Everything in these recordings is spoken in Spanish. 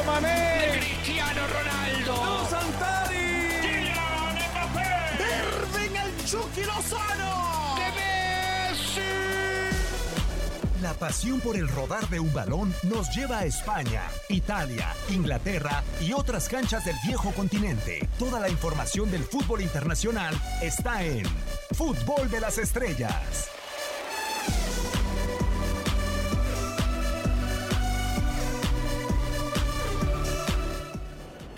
Sadio Mané. Cristiano Ronaldo. ¡No Santari. Kylian Mbappé. Irving el Chucky Lozano. ¡De Messi! La pasión por el rodar de un balón nos lleva a España, Italia, Inglaterra y otras canchas del viejo continente. Toda la información del fútbol internacional está en Fútbol de las Estrellas.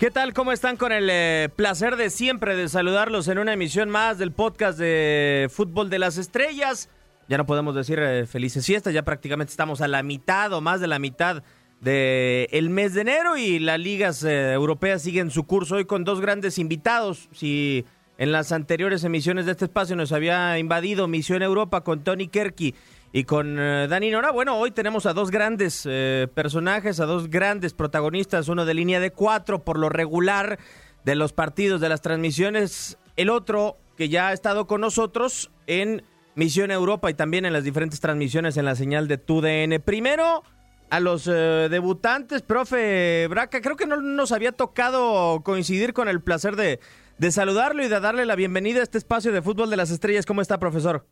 ¿Qué tal? ¿Cómo están? Con el eh, placer de siempre de saludarlos en una emisión más del podcast de Fútbol de las Estrellas. Ya no podemos decir eh, felices fiestas, ya prácticamente estamos a la mitad o más de la mitad del el mes de enero y las ligas eh, europeas siguen su curso hoy con dos grandes invitados. Si en las anteriores emisiones de este espacio nos había invadido Misión Europa con Tony Kerky y con eh, Dani Nora, bueno, hoy tenemos a dos grandes eh, personajes, a dos grandes protagonistas, uno de línea de cuatro por lo regular de los partidos, de las transmisiones, el otro que ya ha estado con nosotros en Misión Europa y también en las diferentes transmisiones en la señal de TUDN. Primero, a los eh, debutantes, profe Braca, creo que no nos había tocado coincidir con el placer de, de saludarlo y de darle la bienvenida a este espacio de Fútbol de las Estrellas. ¿Cómo está, profesor?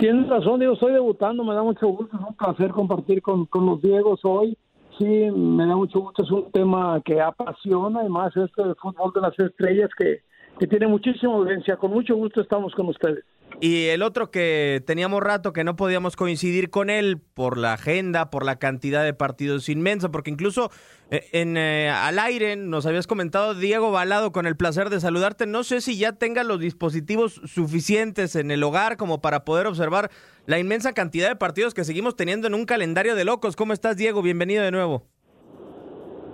Tienes razón, digo, estoy debutando, me da mucho gusto, es un placer compartir con, con los Diegos hoy. Sí, me da mucho gusto, es un tema que apasiona, además este del fútbol de las estrellas que, que tiene muchísima audiencia. Con mucho gusto estamos con ustedes. Y el otro que teníamos rato que no podíamos coincidir con él por la agenda, por la cantidad de partidos inmensa, porque incluso eh, en eh, al aire nos habías comentado Diego Balado con el placer de saludarte. No sé si ya tenga los dispositivos suficientes en el hogar como para poder observar la inmensa cantidad de partidos que seguimos teniendo en un calendario de locos. ¿Cómo estás, Diego? Bienvenido de nuevo.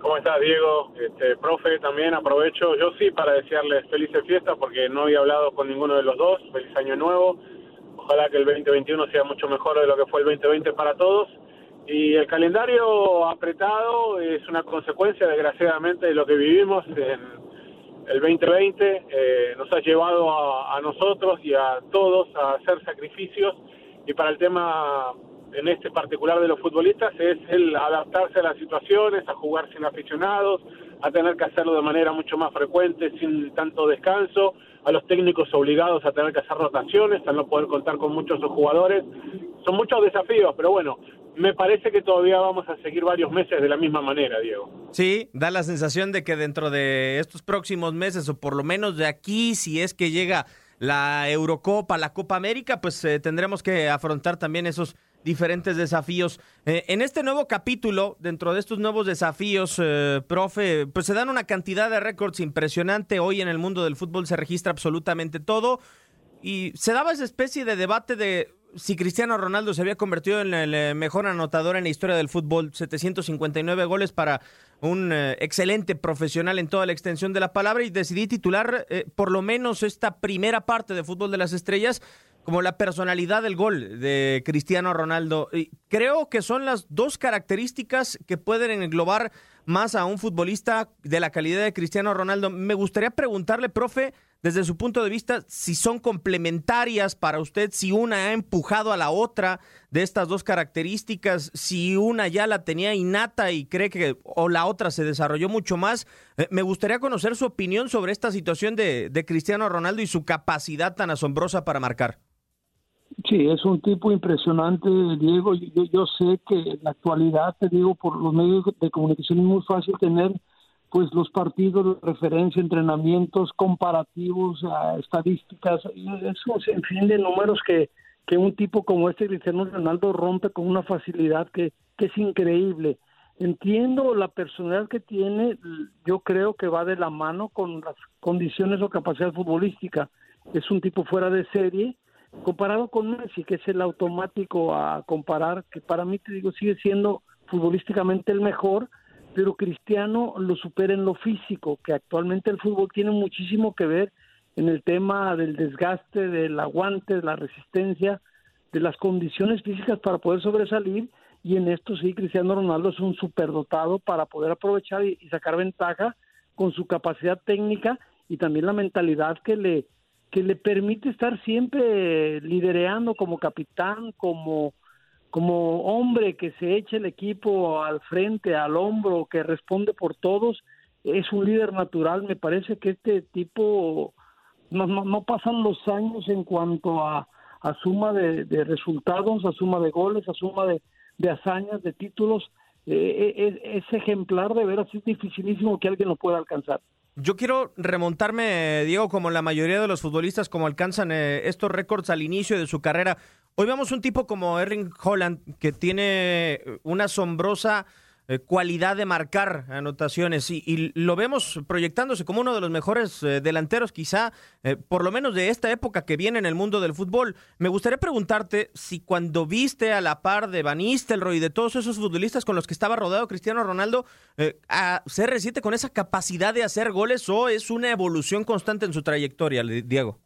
¿Cómo estás, Diego? Este, profe, también aprovecho, yo sí, para desearles felices fiestas porque no había hablado con ninguno de los dos. Feliz año nuevo. Ojalá que el 2021 sea mucho mejor de lo que fue el 2020 para todos. Y el calendario apretado es una consecuencia, desgraciadamente, de lo que vivimos en el 2020. Eh, nos ha llevado a, a nosotros y a todos a hacer sacrificios. Y para el tema en este particular de los futbolistas es el adaptarse a las situaciones, a jugar sin aficionados, a tener que hacerlo de manera mucho más frecuente, sin tanto descanso, a los técnicos obligados a tener que hacer rotaciones, a no poder contar con muchos jugadores. Son muchos desafíos, pero bueno, me parece que todavía vamos a seguir varios meses de la misma manera, Diego. Sí, da la sensación de que dentro de estos próximos meses, o por lo menos de aquí, si es que llega la Eurocopa, la Copa América, pues eh, tendremos que afrontar también esos diferentes desafíos. Eh, en este nuevo capítulo, dentro de estos nuevos desafíos, eh, profe, pues se dan una cantidad de récords impresionante. Hoy en el mundo del fútbol se registra absolutamente todo. Y se daba esa especie de debate de si Cristiano Ronaldo se había convertido en el eh, mejor anotador en la historia del fútbol, 759 goles para un excelente profesional en toda la extensión de la palabra y decidí titular por lo menos esta primera parte de Fútbol de las Estrellas como la personalidad del gol de Cristiano Ronaldo. Y creo que son las dos características que pueden englobar más a un futbolista de la calidad de Cristiano Ronaldo. Me gustaría preguntarle, profe, desde su punto de vista, si son complementarias para usted, si una ha empujado a la otra de estas dos características, si una ya la tenía innata y cree que o la otra se desarrolló mucho más. Eh, me gustaría conocer su opinión sobre esta situación de, de Cristiano Ronaldo y su capacidad tan asombrosa para marcar. Sí, es un tipo impresionante, Diego. Yo, yo sé que en la actualidad, te digo, por los medios de comunicación es muy fácil tener pues los partidos de referencia, entrenamientos comparativos, uh, estadísticas, es en fin de números que, que un tipo como este Cristiano Ronaldo rompe con una facilidad que, que es increíble. Entiendo la personalidad que tiene, yo creo que va de la mano con las condiciones o capacidad futbolística. Es un tipo fuera de serie, comparado con Messi, que es el automático a comparar, que para mí, te digo, sigue siendo futbolísticamente el mejor, pero Cristiano lo supera en lo físico, que actualmente el fútbol tiene muchísimo que ver en el tema del desgaste, del aguante, de la resistencia, de las condiciones físicas para poder sobresalir, y en esto sí, Cristiano Ronaldo es un superdotado para poder aprovechar y, y sacar ventaja con su capacidad técnica y también la mentalidad que le que le permite estar siempre lidereando como capitán, como como hombre que se eche el equipo al frente, al hombro, que responde por todos, es un líder natural. Me parece que este tipo no, no, pasan los años en cuanto a, a suma de, resultados, a suma de goles, a suma de, de hazañas, de títulos. Eh, eh, es, ejemplar, de veras es dificilísimo que alguien lo pueda alcanzar. Yo quiero remontarme, Diego, como la mayoría de los futbolistas, como alcanzan eh, estos récords al inicio de su carrera. Hoy vemos un tipo como Erling Holland, que tiene una asombrosa eh, cualidad de marcar anotaciones y, lo vemos proyectándose como uno de los mejores eh, delanteros quizá, eh, por lo menos de esta época que viene en el mundo del fútbol. Me gustaría preguntarte si cuando viste a la par de Van Nistelrooy y de todos esos futbolistas con los que estaba rodeado Cristiano Ronaldo, a CR7 con esa capacidad de hacer goles o es una evolución constante en su trayectoria, Diego.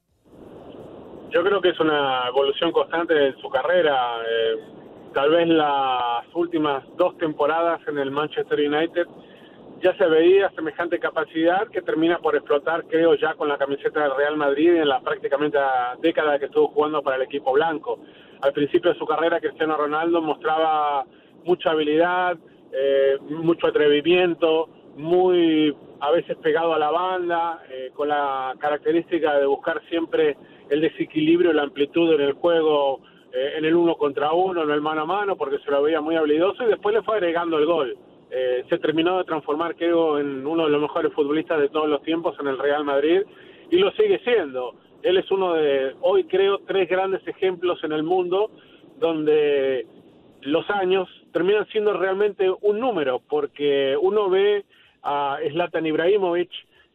Yo creo que es una evolución constante en su carrera tal vez las últimas dos temporadas en el Manchester United ya se veía semejante capacidad que termina por explotar, creo, ya con la camiseta del Real Madrid en la prácticamente década que estuvo jugando para el equipo blanco. Al principio de su carrera, Cristiano Ronaldo mostraba mucha habilidad, eh, mucho atrevimiento, muy a veces pegado a la banda, eh, con la característica de buscar siempre el desequilibrio, la amplitud en el juego eh, en el uno contra uno, en el mano a mano, porque se lo veía muy habilidoso y después le fue agregando el gol. Eh, se terminó de transformar, creo, en uno de los mejores futbolistas de todos los tiempos en el Real Madrid y lo sigue siendo. Él es uno de, hoy creo, tres grandes ejemplos en el mundo donde los años terminan siendo realmente un número, porque uno ve a Zlatan Ibrahimovic,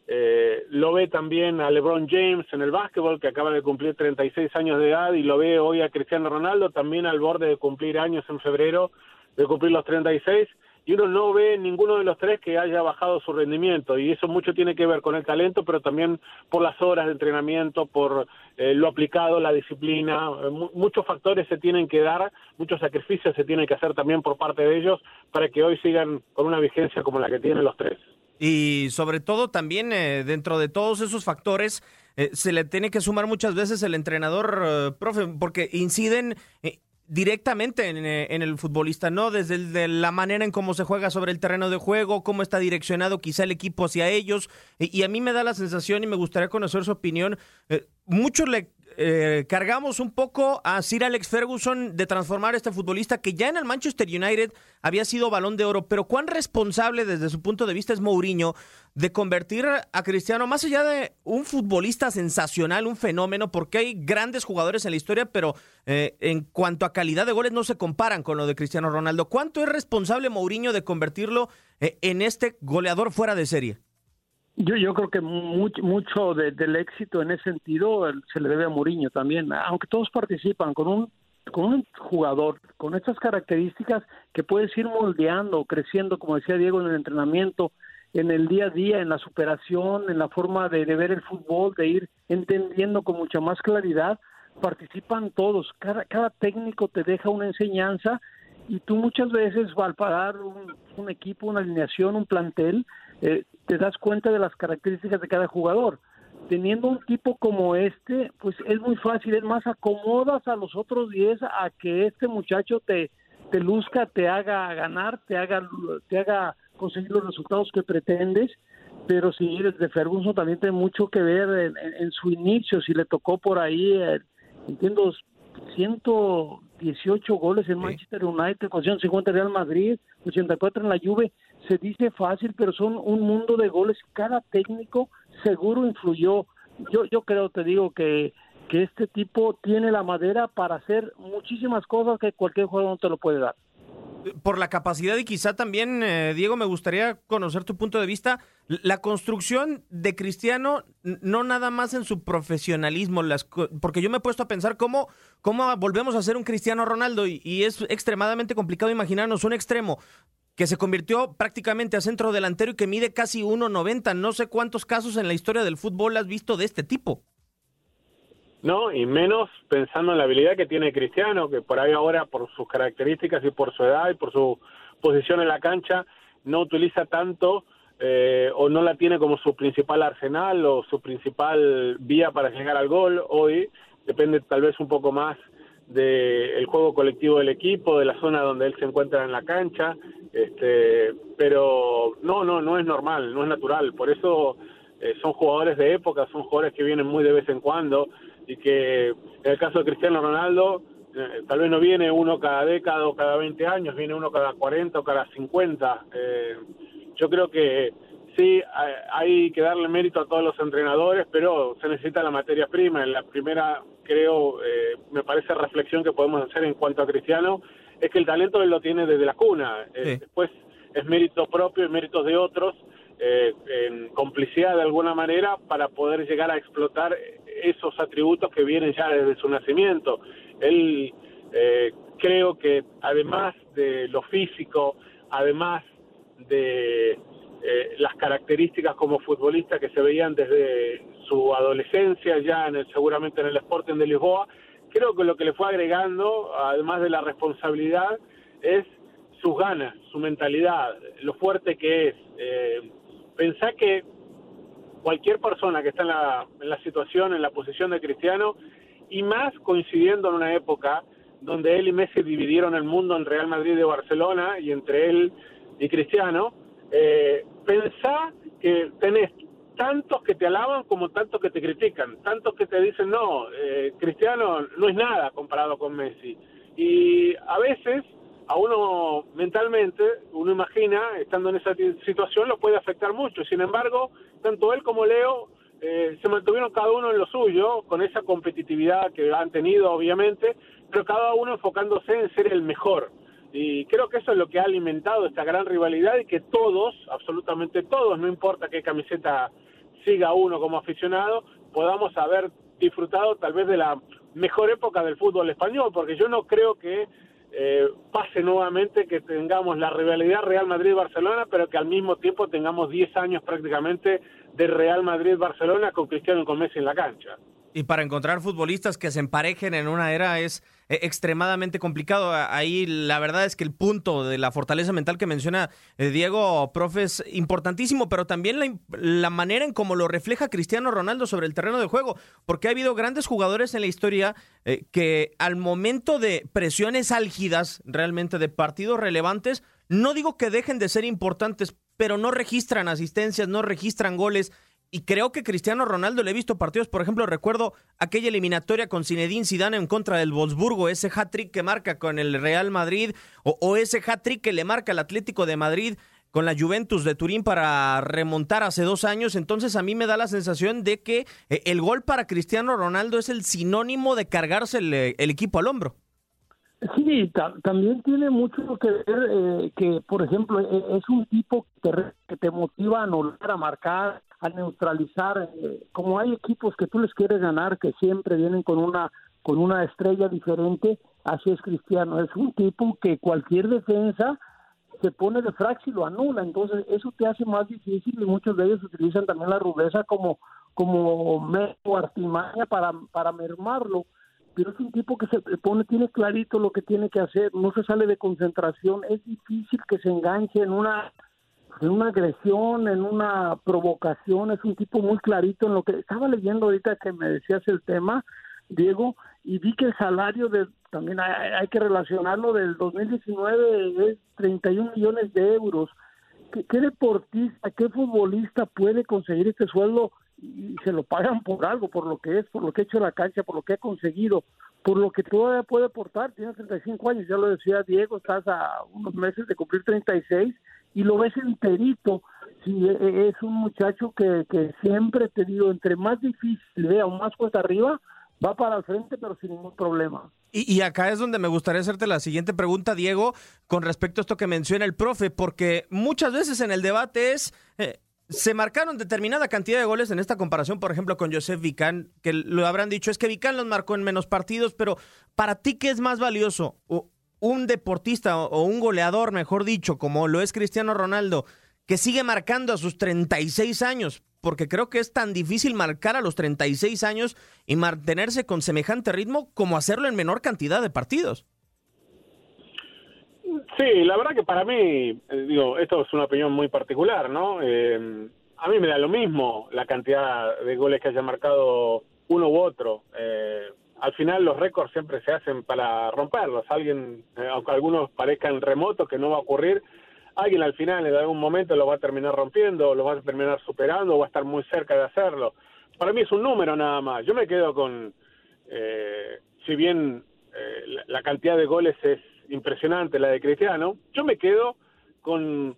eh, lo ve también a LeBron James en el básquetbol, que acaba de cumplir 36 años de edad, y lo ve hoy a Cristiano Ronaldo, también al borde de cumplir años en febrero, de cumplir los 36, y uno no ve ninguno de los tres que haya bajado su rendimiento, y eso mucho tiene que ver con el talento, pero también por las horas de entrenamiento, por eh, lo aplicado, la disciplina, eh, muchos factores se tienen que dar, muchos sacrificios se tienen que hacer también por parte de ellos para que hoy sigan con una vigencia como la que tienen los tres. Y sobre todo también eh, dentro de todos esos factores eh, se le tiene que sumar muchas veces el entrenador, eh, profe, porque inciden directamente en, el futbolista, ¿no? Desde la manera en cómo se juega sobre el terreno de juego, cómo está direccionado quizá el equipo hacia ellos. Y, y a mí me da la sensación y me gustaría conocer su opinión. muchos le eh, cargamos un poco a Sir Alex Ferguson de transformar a este futbolista que ya en el Manchester United había sido balón de oro, pero cuán responsable desde su punto de vista es Mourinho de convertir a Cristiano, más allá de un futbolista sensacional, un fenómeno, porque hay grandes jugadores en la historia, pero eh, en cuanto a calidad de goles no se comparan con lo de Cristiano Ronaldo. ¿Cuánto es responsable Mourinho de convertirlo eh, en este goleador fuera de serie? Yo, yo creo que mucho, mucho del éxito en ese sentido se le debe a Mourinho también, aunque todos participan con un con un jugador con estas características que puedes ir moldeando, creciendo, como decía Diego, en el entrenamiento, en el día a día, en la superación, en la forma de, ver el fútbol, de ir entendiendo con mucha más claridad, participan todos, cada, cada técnico te deja una enseñanza y tú muchas veces al parar un, un equipo, una alineación, un plantel, eh, te das cuenta de las características de cada jugador. Teniendo un tipo como este, pues es muy fácil, es más, acomodas a los otros 10 a que este muchacho te, te luzca, te haga ganar, te haga, te haga conseguir los resultados que pretendes. Pero sí, desde Ferguson también tiene mucho que ver en, su inicio, si le tocó por ahí, eh, entiendo, 118 goles en Manchester United, 150 en Real Madrid, 84 en la Juve se dice fácil, pero son un mundo de goles. Cada técnico seguro influyó. Yo, yo creo, te digo, que, que este tipo tiene la madera para hacer muchísimas cosas que cualquier jugador no te lo puede dar. Por la capacidad y quizá también, eh, Diego, me gustaría conocer tu punto de vista. La construcción de Cristiano, no nada más en su profesionalismo, las, porque yo me he puesto a pensar cómo, cómo volvemos a ser un Cristiano Ronaldo y, y es extremadamente complicado imaginarnos un extremo que se convirtió prácticamente a centro delantero y que mide casi 1.90. No sé cuántos casos en la historia del fútbol has visto de este tipo. No, y menos pensando en la habilidad que tiene Cristiano, que por ahí ahora, por sus características y por su edad y por su posición en la cancha, no utiliza tanto eh, o no la tiene como su principal arsenal o su principal vía para llegar al gol. Hoy depende tal vez un poco más del juego colectivo del equipo, de la zona donde él se encuentra en la cancha, este, pero no, no, no es normal, no es natural, por eso eh, son jugadores de época, son jugadores que vienen muy de vez en cuando y que en el caso de Cristiano Ronaldo, eh, tal vez no viene uno cada década o cada 20 años, viene uno cada 40 o cada 50. Eh, yo creo que sí, hay que darle mérito a todos los entrenadores, pero se necesita la materia prima. En la primera, creo, eh, me parece reflexión que podemos hacer en cuanto a Cristiano, es que el talento él lo tiene desde la cuna. Eh, después es mérito propio y mérito de otros, eh, en complicidad de alguna manera, para poder llegar a explotar esos atributos que vienen ya desde su nacimiento. Él, creo que además de lo físico, además de eh, las características como futbolista que se veían desde su adolescencia ya en el, seguramente en el Sporting de Lisboa, creo que lo que le fue agregando, además de la responsabilidad, es sus ganas, su mentalidad, lo fuerte que es. Eh, pensá que cualquier persona que está en la, situación, en la posición de Cristiano, y más coincidiendo en una época donde él y Messi dividieron el mundo en Real Madrid y Barcelona, y entre él y Cristiano, eh, pensá que tenés tantos que te alaban como tantos que te critican, tantos que te dicen, no, eh, Cristiano no es nada comparado con Messi. Y a veces a uno mentalmente, uno imagina, estando en esa situación, lo puede afectar mucho. Sin embargo, tanto él como Leo eh, se mantuvieron cada uno en lo suyo, con esa competitividad que han tenido, obviamente, pero cada uno enfocándose en ser el mejor. Y creo que eso es lo que ha alimentado esta gran rivalidad y que todos, absolutamente todos, no importa qué camiseta siga uno como aficionado, podamos haber disfrutado tal vez de la mejor época del fútbol español, porque yo no creo que eh, pase nuevamente que tengamos la rivalidad Real Madrid-Barcelona, pero que al mismo tiempo tengamos 10 años prácticamente de Real Madrid-Barcelona con Cristiano y con Messi en la cancha. Y para encontrar futbolistas que se emparejen en una era es eh, extremadamente complicado. Ahí la verdad es que el punto de la fortaleza mental que menciona eh, Diego, profe, es importantísimo, pero también la, manera en cómo lo refleja Cristiano Ronaldo sobre el terreno de juego, porque ha habido grandes jugadores en la historia eh, que al momento de presiones álgidas, realmente de partidos relevantes, no digo que dejen de ser importantes, pero no registran asistencias, no registran goles y creo que Cristiano Ronaldo le he visto partidos, por ejemplo, recuerdo aquella eliminatoria con Zinedine Zidane en contra del Wolfsburgo, ese hat-trick que marca con el Real Madrid o, ese hat-trick que le marca el Atlético de Madrid con la Juventus de Turín para remontar hace dos años. Entonces a mí me da la sensación de que eh, el gol para Cristiano Ronaldo es el sinónimo de cargarse el, eh, equipo al hombro. Sí, también tiene mucho que ver eh, que, por ejemplo, e, es un tipo que te, que te motiva a anular, a marcar, a neutralizar. Eh, como hay equipos que tú les quieres ganar, que siempre vienen con una con una estrella diferente, así es Cristiano. Es un tipo que cualquier defensa se pone de frax y lo anula, entonces eso te hace más difícil y muchos de ellos utilizan también la rudeza como como artimaña para, para mermarlo pero es un tipo que se pone, tiene clarito lo que tiene que hacer, no se sale de concentración, es difícil que se enganche en una en una agresión, en una provocación, es un tipo muy clarito en lo que estaba leyendo ahorita que me decías el tema, Diego, y vi que el salario de también hay, que relacionarlo del 2019 es 31 millones de euros. ¿Qué, ¿Qué, deportista, qué futbolista puede conseguir este sueldo y se lo pagan por algo, por lo que es, por lo que ha hecho la cancha, por lo que ha conseguido, por lo que todavía puede aportar? Tiene 35 años, ya lo decía Diego, estás a unos meses de cumplir 36 y lo ves enterito. si e, e, es un muchacho que, que siempre te digo, entre más difícil vea o más cuesta arriba, va para el frente, pero sin ningún problema. Y, acá es donde me gustaría hacerte la siguiente pregunta, Diego, con respecto a esto que menciona el profe, porque muchas veces en el debate es, eh, se marcaron determinada cantidad de goles en esta comparación, por ejemplo, con Joseph Vicán, que lo habrán dicho, es que Vicán los marcó en menos partidos, pero para ti, ¿qué es más valioso? Un deportista o un goleador, mejor dicho, como lo es Cristiano Ronaldo, que sigue marcando a sus 36 años, porque creo que es tan difícil marcar a los 36 años y mantenerse con semejante ritmo como hacerlo en menor cantidad de partidos. Sí, la verdad que para mí, eh, digo, esto es una opinión muy particular, ¿no? Eh, a mí me da lo mismo la cantidad de goles que haya marcado uno u otro. Eh, al final los récords siempre se hacen para romperlos. Alguien, eh, aunque algunos parezcan remotos que no va a ocurrir, alguien al final en algún momento lo va a terminar rompiendo, lo va a terminar superando o va a estar muy cerca de hacerlo. Para mí es un número nada más. Yo me quedo con, eh, si bien eh, la, la cantidad de goles es impresionante, la de Cristiano, yo me quedo con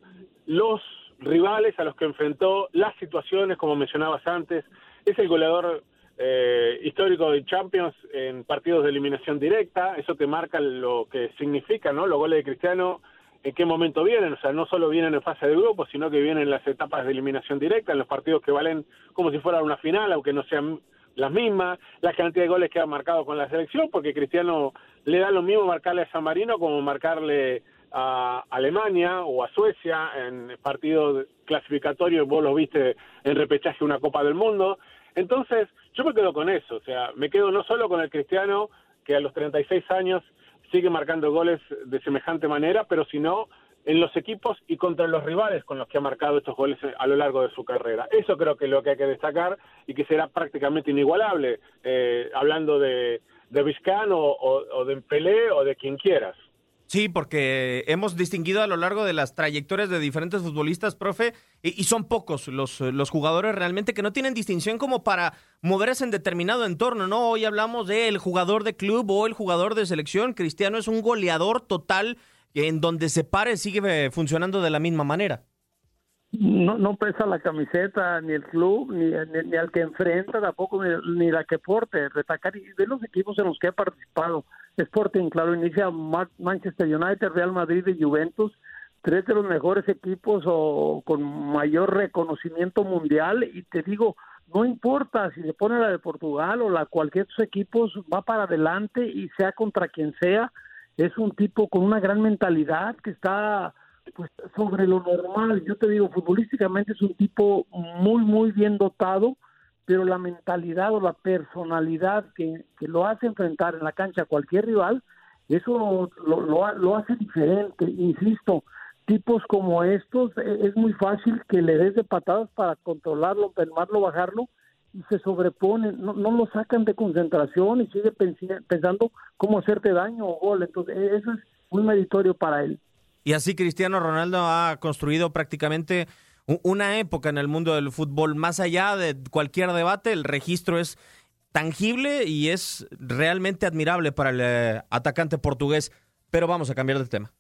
los rivales a los que enfrentó, las situaciones, como mencionabas antes, es el goleador eh, histórico de Champions en partidos de eliminación directa, eso te marca lo que significa, ¿no? Los goles de Cristiano, en qué momento vienen, o sea, no solo vienen en fase de grupo, sino que vienen en las etapas de eliminación directa, en los partidos que valen como si fuera una final, aunque no sean las mismas, la cantidad de goles que ha marcado con la selección, porque Cristiano le da lo mismo marcarle a San Marino como marcarle a Alemania o a Suecia en partidos clasificatorios, vos lo viste en repechaje una Copa del Mundo. Entonces, yo me quedo con eso, o sea, me quedo no solo con el Cristiano, que a los 36 años sigue marcando goles de semejante manera, pero sino en los equipos y contra los rivales con los que ha marcado estos goles a lo largo de su carrera. Eso creo que es lo que hay que destacar y que será prácticamente inigualable, eh, hablando de, de Vizcano o, o de Pelé o de quien quieras. Sí, porque hemos distinguido a lo largo de las trayectorias de diferentes futbolistas, profe, y, y, son pocos los, los jugadores realmente que no tienen distinción como para moverse en determinado entorno, ¿no? Hoy hablamos del jugador de club o el jugador de selección. Cristiano es un goleador total en donde se pare sigue funcionando de la misma manera. No, no pesa la camiseta, ni el club, ni, ni, al que enfrenta, tampoco ni, la que porte. Destacar de los equipos en los que ha participado. Sporting, claro, inicia Manchester United, Real Madrid y Juventus, tres de los mejores equipos o con mayor reconocimiento mundial. Y te digo, no importa si se pone la de Portugal o la cualquier de equipos, va para adelante y sea contra quien sea. Es un tipo con una gran mentalidad que está pues sobre lo normal. Yo te digo, futbolísticamente es un tipo muy, muy bien dotado, pero la mentalidad o la personalidad que, que lo hace enfrentar en la cancha a cualquier rival, eso lo, lo, lo hace diferente. Insisto, tipos como estos es muy fácil que le des de patadas para controlarlo, enfermarlo, bajarlo y se sobreponen, no, no lo sacan de concentración y sigue pensando cómo hacerte daño o gol. Entonces, eso es muy meritorio para él. Y así Cristiano Ronaldo ha construido prácticamente una época en el mundo del fútbol. Más allá de cualquier debate, el registro es tangible y es realmente admirable para el eh, atacante portugués. Pero vamos a cambiar de tema.